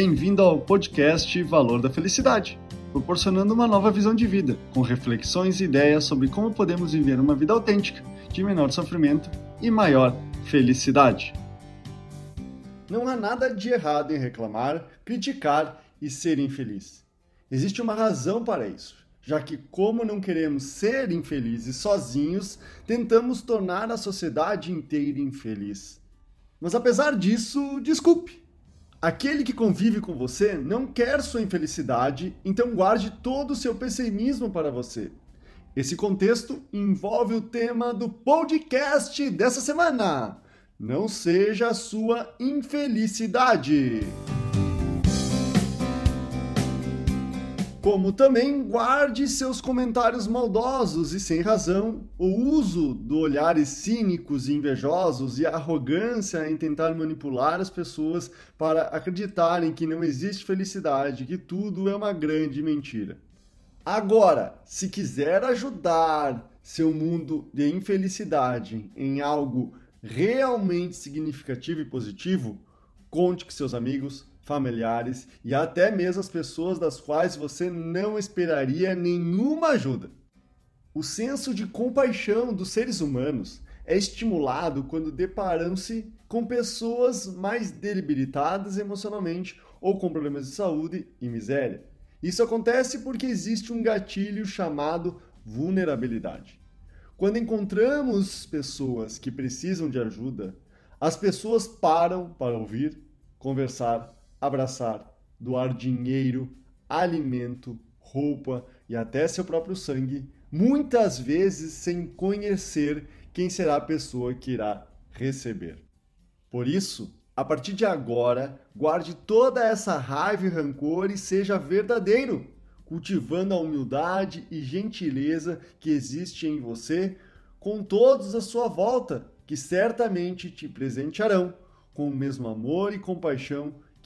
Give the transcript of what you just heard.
Bem-vindo ao podcast Valor da Felicidade, proporcionando uma nova visão de vida, com reflexões e ideias sobre como podemos viver uma vida autêntica, de menor sofrimento e maior felicidade. Não há nada de errado em reclamar, criticar e ser infeliz. Existe uma razão para isso, já que, como não queremos ser infelizes sozinhos, tentamos tornar a sociedade inteira infeliz. Mas apesar disso, desculpe. Aquele que convive com você não quer sua infelicidade, então guarde todo o seu pessimismo para você. Esse contexto envolve o tema do podcast dessa semana. Não seja a sua infelicidade. Como também guarde seus comentários maldosos e sem razão, o uso do olhares cínicos e invejosos e a arrogância em tentar manipular as pessoas para acreditarem que não existe felicidade, que tudo é uma grande mentira. Agora, se quiser ajudar seu mundo de infelicidade em algo realmente significativo e positivo, conte com seus amigos, familiares e até mesmo as pessoas das quais você não esperaria nenhuma ajuda. O senso de compaixão dos seres humanos é estimulado quando deparam-se com pessoas mais debilitadas emocionalmente ou com problemas de saúde e miséria. Isso acontece porque existe um gatilho chamado vulnerabilidade. Quando encontramos pessoas que precisam de ajuda, as pessoas param para ouvir, conversar abraçar, doar dinheiro, alimento, roupa e até seu próprio sangue, muitas vezes sem conhecer quem será a pessoa que irá receber. Por isso, a partir de agora, guarde toda essa raiva e rancor e seja verdadeiro, cultivando a humildade e gentileza que existe em você com todos à sua volta, que certamente te presentearão com o mesmo amor e compaixão